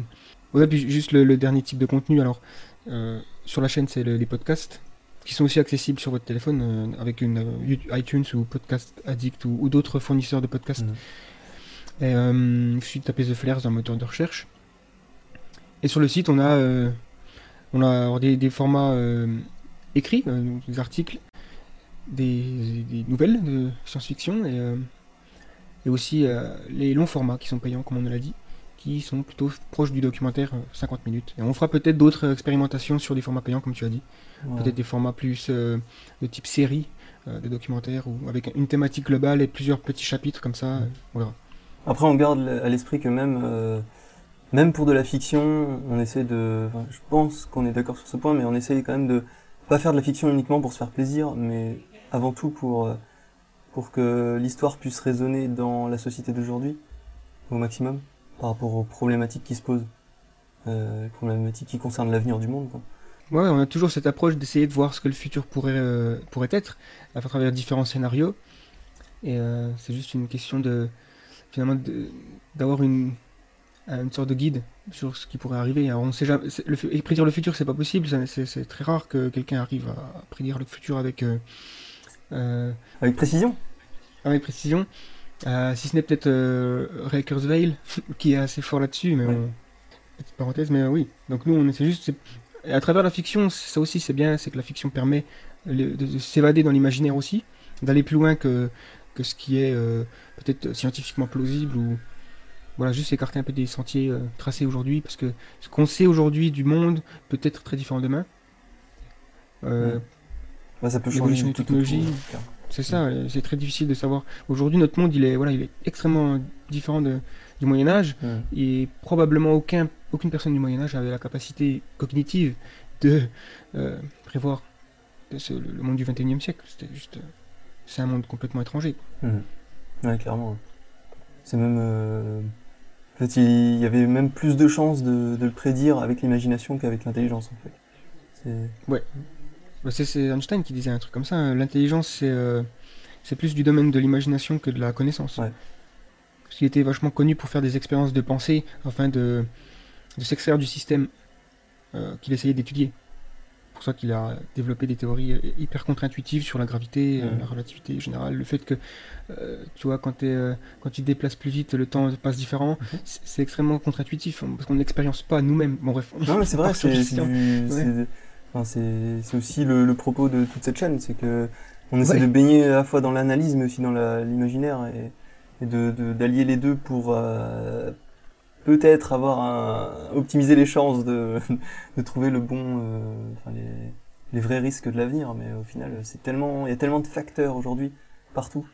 Ouais, puis juste le, dernier type de contenu, alors euh, sur la chaîne, c'est les podcasts qui sont aussi accessibles sur votre téléphone euh, avec une euh, iTunes ou Podcast Addict ou, d'autres fournisseurs de podcasts. Mm. Et il suffit de taper The Flares dans le moteur de recherche. Et sur le site, on a, on a des, des formats écrits, des articles, des, nouvelles de science-fiction et, et aussi les longs formats qui sont payants, comme on l'a dit, qui sont plutôt proches du documentaire 50 euh, minutes. Et on fera peut-être d'autres expérimentations sur des formats payants, comme tu as dit. Peut-être des formats plus de type série de documentaires ou avec une thématique globale et plusieurs petits chapitres comme ça. Après, on garde à l'esprit que même même pour de la fiction, on essaie de. je pense qu'on est d'accord sur ce point, mais on essaie quand même de pas faire de la fiction uniquement pour se faire plaisir, mais avant tout pour, euh, pour que l'histoire puisse résonner dans la société d'aujourd'hui au maximum par rapport aux problématiques qui se posent, euh, problématiques qui concernent l'avenir du monde. Quoi. Ouais, on a toujours cette approche d'essayer de voir ce que le futur pourrait, euh, pourrait être à travers différents scénarios. Et euh, c'est juste une question de finalement d'avoir une, une sorte de guide sur ce qui pourrait arriver. on sait jamais, le, prédire le futur, c'est pas possible. C'est très rare que quelqu'un arrive à prédire le futur avec euh, avec précision Avec précision. Euh, si ce n'est peut-être euh, Ray Kurzweil qui est assez fort là-dessus, mais petite parenthèse, mais oui. Donc nous, on essaie juste, à travers la fiction, ça aussi c'est bien, c'est que la fiction permet de, s'évader dans l'imaginaire aussi, d'aller plus loin que, que ce qui est peut-être scientifiquement plausible ou voilà, juste écarter un peu des sentiers tracés aujourd'hui, parce que ce qu'on sait aujourd'hui du monde peut être très différent demain. Ça peut changer une technologie. C'est ça, c'est très difficile de savoir. Aujourd'hui, notre monde, il est, voilà, il est extrêmement différent de, du Moyen Âge, et probablement aucun, aucune personne du Moyen Âge avait la capacité cognitive de euh, prévoir le, monde du 21e siècle. C'était juste, c'est un monde complètement étranger. Mmh. Ouais, clairement. C'est même, euh, en fait, il y avait même plus de chances de, de le prédire avec l'imagination qu'avec l'intelligence, en fait. Ouais. Bah, c'est Einstein qui disait un truc comme ça. Hein. L'intelligence, euh, c'est plus du domaine de l'imagination que de la connaissance. Ouais. Parce qu'il était vachement connu pour faire des expériences de pensée afin de, de s'extraire du système euh, qu'il essayait d'étudier. C'est pour ça qu'il a développé des théories euh, hyper contre-intuitives sur la gravité, la relativité générale, le fait que, tu vois, quand, quand tu te déplaces plus vite, le temps passe différent. Mhm. C'est extrêmement contre-intuitif hein, parce qu'on n'expérience pas nous-mêmes. Bon, bref. Non, mais c'est vrai, c'est c'est aussi le, propos de toute cette chaîne, c'est que on essaie de baigner à la fois dans l'analyse mais aussi dans l'imaginaire et, de d'allier les deux pour euh, peut-être avoir un, optimiser les chances de, de trouver le bon, euh, les vrais risques de l'avenir, mais au final, c'est tellement, il y a tellement de facteurs aujourd'hui partout.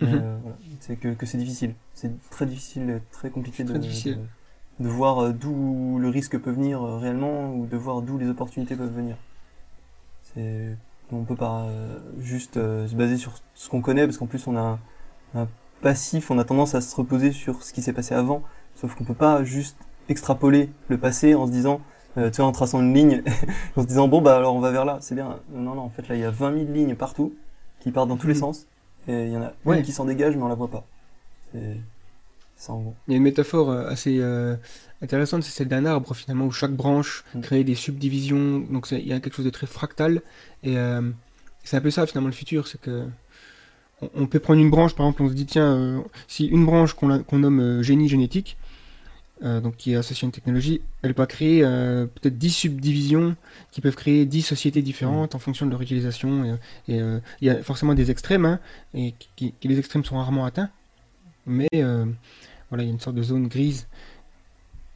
Mhm. Euh, voilà. C'est que, que c'est difficile. C'est très difficile, très compliqué de, très difficile. de, de voir euh, d'où le risque peut venir euh, réellement ou de voir d'où les opportunités peuvent venir. C'est, on peut pas euh, juste euh, se baser sur ce qu'on connaît parce qu'en plus on a un, un passif, on a tendance à se reposer sur ce qui s'est passé avant, sauf qu'on peut pas juste extrapoler le passé en se disant, euh, tu vois, en traçant une ligne, en se disant bon bah alors on va vers là, c'est bien. Non non, en fait là il y a 20 000 lignes partout qui partent dans tous les Mhm. sens et il y en a Ouais. une qui s'en dégage mais on la voit pas. C'est ça en gros. Il y a une métaphore euh, assez euh, intéressante, c'est celle d'un arbre finalement, où chaque branche Mm. crée des subdivisions, donc il y a quelque chose de très fractal, et euh, c'est un peu ça finalement le futur, c'est que on, on peut prendre une branche, par exemple, on se dit tiens, euh, si une branche qu'on nomme génie génétique, donc qui est associée à une technologie, elle va créer peut-être 10 subdivisions qui peuvent créer 10 sociétés différentes en fonction de leur utilisation, et, il y a forcément des extrêmes, hein, et qui, les extrêmes sont rarement atteints, mais voilà, il y a une sorte de zone grise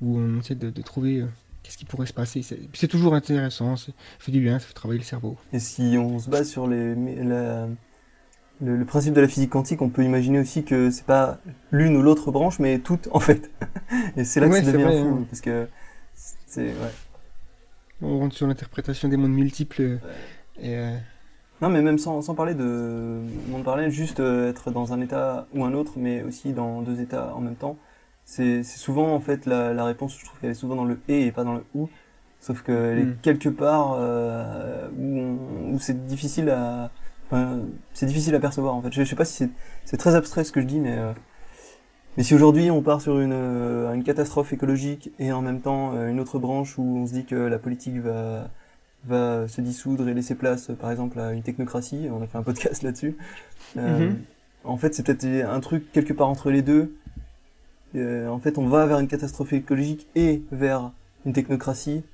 où on essaie de, de trouver euh, qu'est-ce qui pourrait se passer. C'est toujours intéressant, ça fait du bien, ça fait travailler le cerveau. Et si on se base sur les, mais la- le, le principe de la physique quantique, on peut imaginer aussi que c'est pas l'une ou l'autre branche, mais toutes en fait. Et c'est là que ça c'est devient vrai, fou, parce que c'est ouais. On rentre sur l'interprétation des mondes multiples. euh, Et, euh, Non, mais même sans, sans parler de monde parallèle, juste euh, être dans un état ou un autre, mais aussi dans deux états en même temps. C'est c'est souvent en fait la, la réponse, je trouve qu'elle est souvent dans le et et pas dans le ou. Sauf qu'elle Mm. est quelque part euh, où, où c'est difficile à, enfin, c'est difficile à percevoir en fait. Je, je sais pas si c'est c'est très abstrait ce que je dis, mais euh, mais si aujourd'hui on part sur une, euh, une catastrophe écologique et en même temps euh, une autre branche où on se dit que la politique va va se dissoudre et laisser place, par exemple, à une technocratie. On a fait un podcast là-dessus. Euh, Mhm. En fait, c'est peut-être un truc quelque part entre les deux. Euh, en fait, on va vers une catastrophe écologique et vers une technocratie.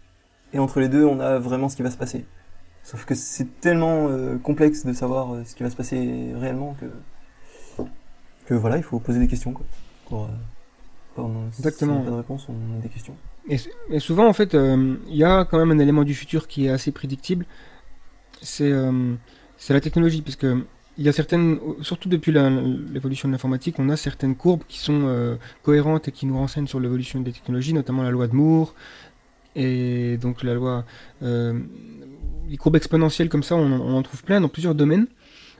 Et entre les deux, on a vraiment ce qui va se passer. Sauf que c'est tellement euh, complexe de savoir euh, ce qui va se passer réellement que que voilà, il faut poser des questions. Quoi. Pour, euh, pour- si Exactement. on n'a pas de réponse, on a des questions. Et, souvent, en fait, euh, il y a quand même un élément du futur qui est assez prédictible. C'est euh, la technologie, parce que il y a certaines, surtout depuis l'évolution de l'informatique, on a certaines courbes qui sont euh, cohérentes et qui nous renseignent sur l'évolution des technologies, notamment la loi de Moore et donc la loi, les courbes exponentielles comme ça, on, en- on en trouve plein dans plusieurs domaines.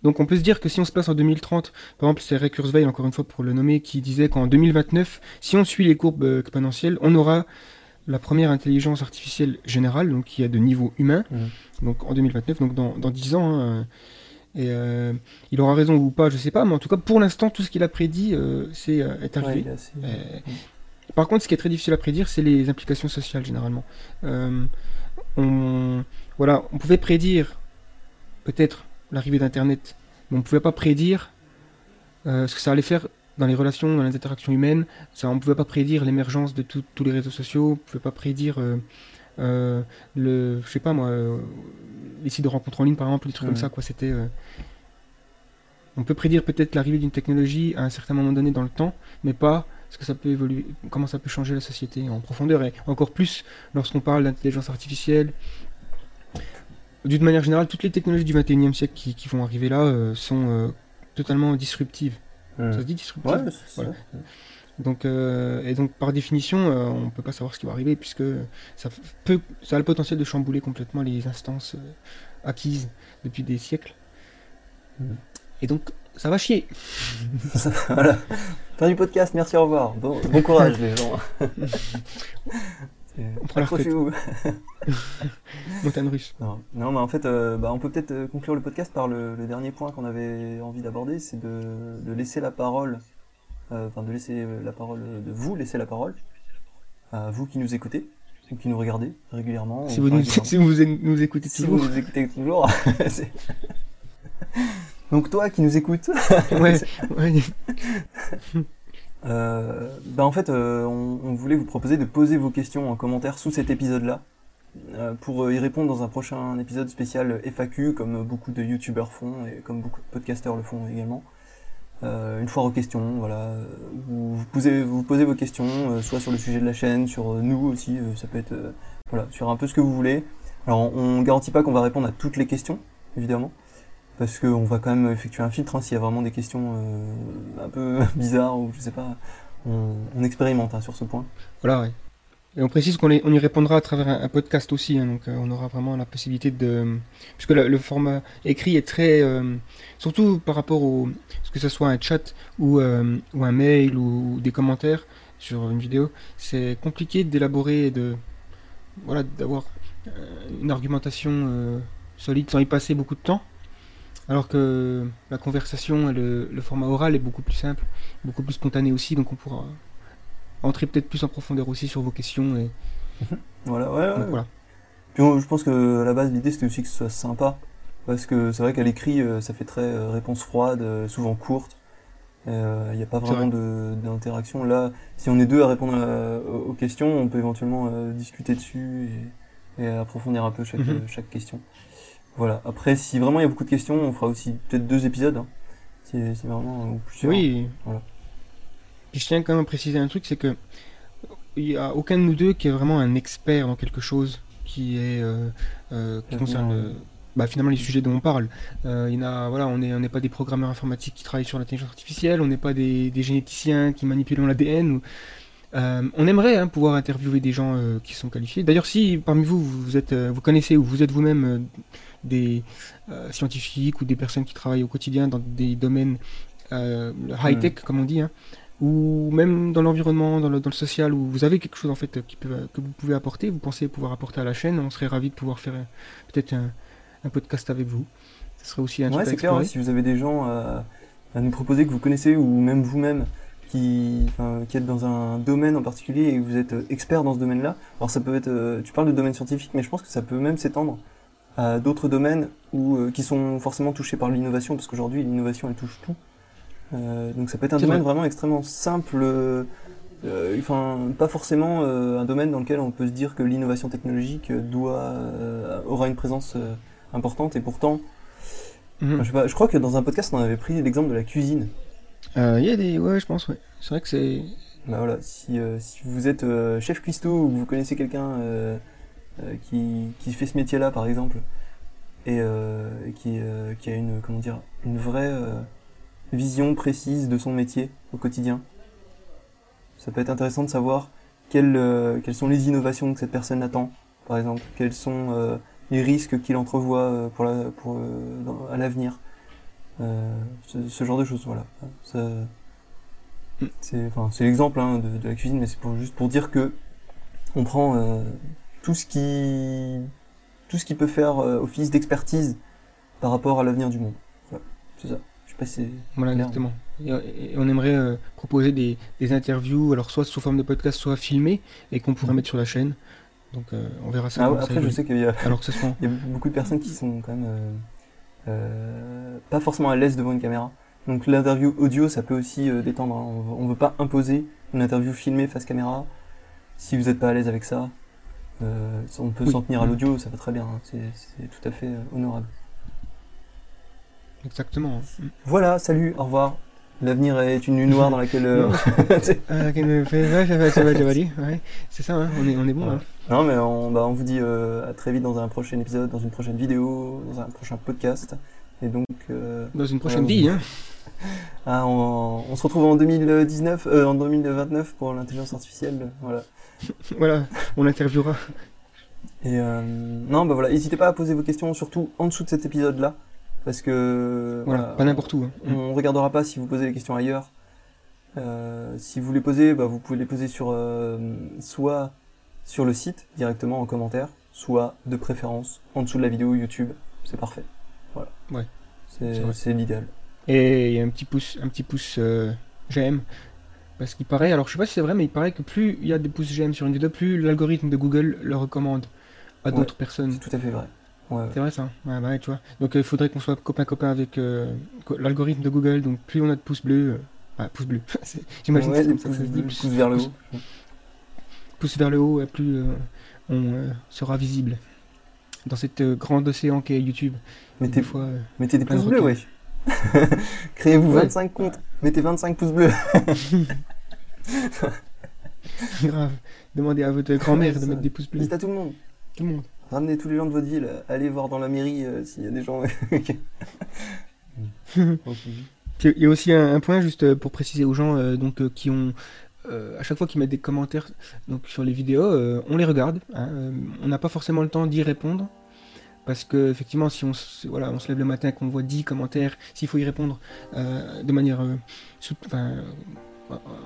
Donc on peut se dire que si on se place en 2030, par exemple c'est Ray Kurzweil, encore une fois pour le nommer, qui disait qu'en 2029, si on suit les courbes exponentielles, on aura la première intelligence artificielle générale, donc qui est de niveau humain, Mhm. donc en 2029, donc dans, dans 10 ans. hein, et euh, il aura raison ou pas, je sais pas, mais en tout cas pour l'instant, tout ce qu'il a prédit euh, c'est, euh, est Ouais, arrivé. assez- Euh, Par contre, ce qui est très difficile à prédire, c'est les implications sociales généralement. On, voilà, on pouvait prédire peut-être l'arrivée d'Internet, mais on ne pouvait pas prédire ce que ça allait faire dans les relations, dans les interactions humaines. Ça, on ne pouvait pas prédire l'émergence de tout- tous les réseaux sociaux. On ne pouvait pas prédire euh, euh, le, je sais pas moi, euh, les sites de rencontres en ligne par exemple, des trucs Ouais. comme ça. Quoi, c'était. euh, on peut prédire peut-être l'arrivée d'une technologie à un certain moment donné dans le temps, mais pas ce que ça peut évoluer, comment ça peut changer la société en profondeur, et encore plus lorsqu'on parle d'intelligence artificielle. D'une manière générale, toutes les technologies du 21e siècle qui, qui vont arriver là euh, sont euh, totalement disruptives. Ça se dit Ouais, c'est Voilà. ça. donc, euh, Et donc par définition, euh, on ne peut pas savoir ce qui va arriver, puisque ça, peut, ça a le potentiel de chambouler complètement les instances euh, acquises depuis des siècles. Mhm. Et donc, ça va chier. voilà. Fin du podcast, merci, au revoir. Bon, bon courage les gens. C'est- On prend. Accrochez-vous. Montagne russe. Non, non, mais en fait, euh, bah, on peut peut-être euh, conclure le podcast par le, le dernier point qu'on avait envie d'aborder, c'est de, de laisser la parole, euh, enfin de laisser euh, la parole, euh, de vous laisser la parole à vous qui nous écoutez ou qui nous regardez régulièrement. Si ou vous, nous, si vous nous écoutez Si toujours. vous nous écoutez toujours. Donc toi qui nous écoutes, ouais, ouais. Euh, bah en fait, euh, on, on voulait vous proposer de poser vos questions en commentaire sous cet épisode-là, euh, pour euh, y répondre dans un prochain épisode spécial FAQ, comme beaucoup de youtubeurs font et comme beaucoup de podcasteurs le font également. Euh, une foire aux questions, voilà. euh, Vous, posez, vous posez vos questions, euh, soit sur le sujet de la chaîne, sur nous aussi, ça peut être, voilà, sur un peu ce que vous voulez. Alors, on garantit pas qu'on va répondre à toutes les questions, évidemment, parce qu'on va quand même effectuer un filtre hein, s'il y a vraiment des questions euh, un peu bizarres ou je sais pas. On, expérimente hein, sur ce point. Voilà, ouais. Et on précise qu'on on y répondra à travers un, podcast aussi, hein, donc euh, on aura vraiment la possibilité de... Puisque le, format écrit est très... euh, surtout par rapport au... que ce soit un chat ou, ou un mail ou, des commentaires sur une vidéo, c'est compliqué d'élaborer et de... Voilà, d'avoir une argumentation solide sans y passer beaucoup de temps. Alors que la conversation et le, le format oral est beaucoup plus simple, beaucoup plus spontané aussi, donc on pourra entrer peut-être plus en profondeur aussi sur vos questions. Et... Voilà, ouais, ouais. donc voilà. Puis on- je pense que à la base, l'idée c'était aussi que ce soit sympa. Parce que c'est vrai qu'à l'écrit, euh, ça fait très euh, réponse froide, euh, souvent courte. Il n'y a pas vraiment d'interaction. Là, si on est deux à répondre à- aux questions, on peut éventuellement euh, discuter dessus et, et approfondir un peu chaque, Mhm. chaque question. Voilà. Après, si vraiment il y a beaucoup de questions, on fera aussi peut-être deux épisodes. hein. si vraiment, euh, ou plusieurs. Oui. Voilà. Puis je tiens quand même à préciser un truc, c'est que il y a aucun de nous deux qui est vraiment un expert dans quelque chose qui est euh, euh, qui concerne euh. bah, finalement les sujets dont on parle. Euh, il y en a, voilà, on n'est on pas des programmeurs informatiques qui travaillent sur l'intelligence artificielle, on n'est pas des, des généticiens qui manipulent l'ADN. ou- Euh, on aimerait hein, pouvoir interviewer des gens euh, qui sont qualifiés. D'ailleurs, si parmi vous vous êtes, euh, vous connaissez ou vous êtes vous-même des scientifiques ou des personnes qui travaillent au quotidien dans des domaines euh, high tech, comme on dit, hein, ou même dans l'environnement, dans le, dans le social, où vous avez quelque chose en fait qui peut, que vous pouvez apporter, vous pensez pouvoir apporter à la chaîne, on serait ravi de pouvoir faire peut-être un, un podcast avec vous. Ce serait aussi un Ouais, c'est clair. ouais, si vous avez des gens à nous proposer que vous connaissez ou même vous-même qui, enfin, qui êtes dans un domaine en particulier et que vous êtes euh, expert dans ce domaine-là. Alors ça peut être, euh, tu parles de domaine scientifique, mais je pense que ça peut même s'étendre à d'autres domaines où, euh, qui sont forcément touchés par l'innovation, parce qu'aujourd'hui l'innovation elle touche tout. Euh, donc ça peut être un domaine vrai. vraiment extrêmement simple. euh, enfin, pas forcément euh, un domaine dans lequel on peut se dire que l'innovation technologique doit aura une présence importante et pourtant Mhm. Enfin, je, sais pas, je crois que dans un podcast, on avait pris l'exemple de la cuisine. Euh, Il y a des, ouais, je pense, ouais. C'est vrai que c'est, Bah voilà, si, euh, si vous êtes euh, chef cuistot ou que vous connaissez quelqu'un euh, euh, qui, qui fait ce métier-là, par exemple, et, euh, qui, euh, qui a une, comment dire, une vraie euh, vision précise de son métier au quotidien, ça peut être intéressant de savoir quelles, euh, quelles sont les innovations que cette personne attend, par exemple, quels sont euh, les risques qu'il entrevoit euh, pour la, pour, euh, à l'avenir. Euh, ce, ce genre de choses, voilà. Ça, c'est enfin, c'est l'exemple hein, de, de la cuisine, mais c'est pour, juste pour dire que on prend euh, tout ce qui tout ce qui peut faire euh, office d'expertise par rapport à l'avenir du monde. Voilà, c'est ça. Je sais pas si c'est voilà, Clair. exactement. Et, et on aimerait euh, proposer des, des interviews, alors soit sous forme de podcast, soit filmées, et qu'on pourrait Mhm. mettre sur la chaîne. Donc, on verra ça. Ah, après, je sais qu'il y a, Alors que ce soit. il y a beaucoup de personnes qui sont quand même pas forcément à l'aise devant une caméra. Donc l'interview audio, ça peut aussi euh, détendre. hein. On, on veut pas imposer une interview filmée face caméra. Si vous n'êtes pas à l'aise avec ça, euh, on peut Oui. s'en tenir à l'audio, ça va très bien. hein. C'est tout à fait euh, honorable. Exactement. Voilà, salut, au revoir. L'avenir est une nuit noire dans laquelle. euh, Ah, c'est ça, hein, on, est, on est bon. Ouais. hein. non, mais on, bah, on vous dit euh, à très vite dans un prochain épisode, dans une prochaine vidéo, dans un prochain podcast. Et donc, euh, Dans une prochaine Voilà, vie. Hein. ah, on, on se retrouve en 2019, euh, en 2029 pour l'intelligence artificielle. Voilà. Voilà, on interviewera. Et euh, non, bah voilà, n'hésitez pas à poser vos questions, surtout en dessous de cet épisode-là, parce que Voilà, pas n'importe où. hein. On, on regardera pas si vous posez les questions ailleurs. Euh, si vous les posez, bah, vous pouvez les poser sur euh, soit sur le site directement en commentaire, soit de préférence en dessous de la vidéo YouTube. C'est parfait. Voilà. Ouais, C'est l'idéal. Et il y a un petit pouce, un petit pouce euh, j'aime. Parce qu'il paraît, alors je sais pas si c'est vrai, mais il paraît que plus il y a des pouces j'aime sur une vidéo, plus l'algorithme de Google le recommande à Ouais. d'autres personnes. C'est tout à fait vrai. Ouais, ouais. C'est vrai ça Ouais, bah ouais, tu vois. Donc euh, il faudrait qu'on soit copain-copain avec euh, l'algorithme de Google, donc plus on a de pouces bleus. euh, ah, pouces bleus. C'est- J'imagine Ouais, c'est ça pouces, ça se dit. pouces vers le haut. Pouces vers le haut, euh, plus euh, on euh, sera visible dans cette euh, grande océan qu'est YouTube. Mettez, Des fois, euh, mettez des pouces bleus, wesh. Créez-vous Ouais. 25 comptes. Mettez 25 pouces bleus. grave. Demandez à votre grand-mère Ouais, de ça. mettre des pouces bleus. Dites à tout le monde. Tout le monde. Ramenez tous les gens de votre ville, allez voir dans la mairie euh, s'il y a des gens. Il y a aussi un, point juste euh, pour préciser aux gens euh, donc qui ont à chaque fois qu'ils mettent des commentaires donc sur les vidéos, on les regarde. hein, on n'a pas forcément le temps d'y répondre parce que effectivement, si on se, voilà, on se lève le matin qu'on voit 10 commentaires, s'il faut y répondre de manière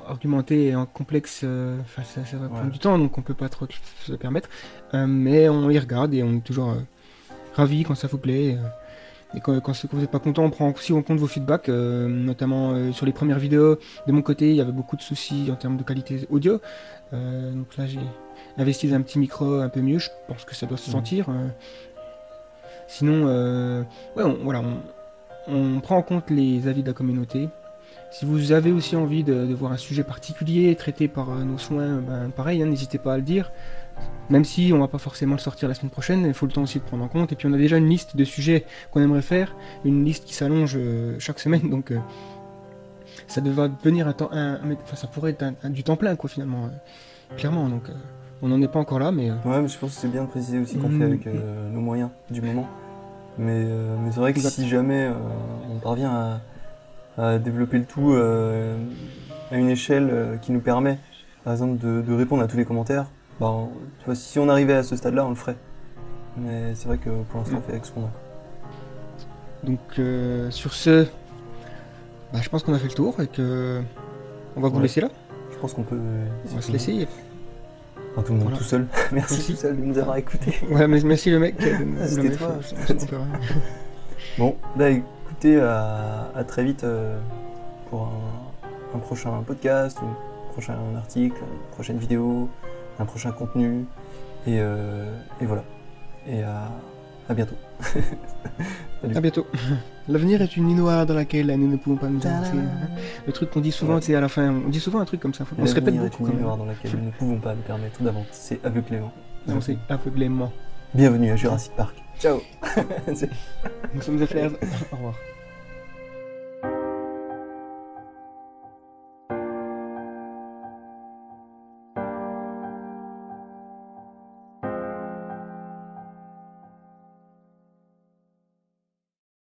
argumentée et en complexe, enfin, ça, ça va prendre Ouais. du temps, donc on peut pas trop se le permettre. Euh, mais on les regarde et on est toujours euh, ravis quand ça vous plaît. euh, et quand, quand, c'est- quand vous n'êtes pas content, on prend aussi en compte vos feedbacks, euh, notamment euh, sur les premières vidéos. De mon côté, il y avait beaucoup de soucis en termes de qualité audio. Euh, donc là, j'ai investi dans un petit micro un peu mieux. Je pense que ça doit se Mhm. sentir. Sinon, ouais, on, voilà, on, on prend en compte les avis de la communauté. Si vous avez aussi envie de, de voir un sujet particulier traité par euh, nos soins, ben, pareil, hein, n'hésitez pas à le dire. Même si on va pas forcément le sortir la semaine prochaine, il faut le temps aussi de prendre en compte. Et puis on a déjà une liste de sujets qu'on aimerait faire, une liste qui s'allonge euh, chaque semaine, donc euh, ça devrait devenir un temps, un- un- enfin, ça pourrait être un- du temps plein quoi finalement, euh, clairement. Donc euh, on n'en est pas encore là, mais euh, Ouais, mais je pense que c'est bien de préciser aussi qu'on Mm. fait avec euh, nos moyens du moment. Mais, mais c'est vrai que Exact. si jamais on parvient à, à développer le tout euh, à une échelle euh, qui nous permet, par exemple, de, de répondre à tous les commentaires, bah, on- tu vois, si on arrivait à ce stade-là, on le ferait. Mais c'est vrai que pour l'instant, on fait avec ce qu'on a. donc euh, sur ce, bah, je pense qu'on a fait le tour et que on va vous Ouais. laisser là. Je pense qu'on peut. euh, On va se laisser. et- Enfin, tout le monde Voilà. tout seul. Merci, Merci. tout seul de nous avoir écoutés. Ouais, mais merci le mec. Ah, c'était toi. Bon, bah écoutez, à, à très vite euh, pour un, un prochain podcast, un prochain article, une prochaine vidéo, un prochain contenu. Et, euh, et voilà. Et à, à bientôt. À bientôt. L'avenir est une nuit noire dans laquelle nous ne pouvons pas nous avancer. Le truc qu'on dit souvent, Ouais. c'est à la fin. On dit souvent un truc comme ça. On se répète L'avenir est beaucoup. une même. noire dans laquelle nous ne pouvons pas nous permettre d'avancer aveuglément. Avancer aveuglément. Bienvenue à Jurassic Park. Ciao Nous sommes des flairs. Au revoir.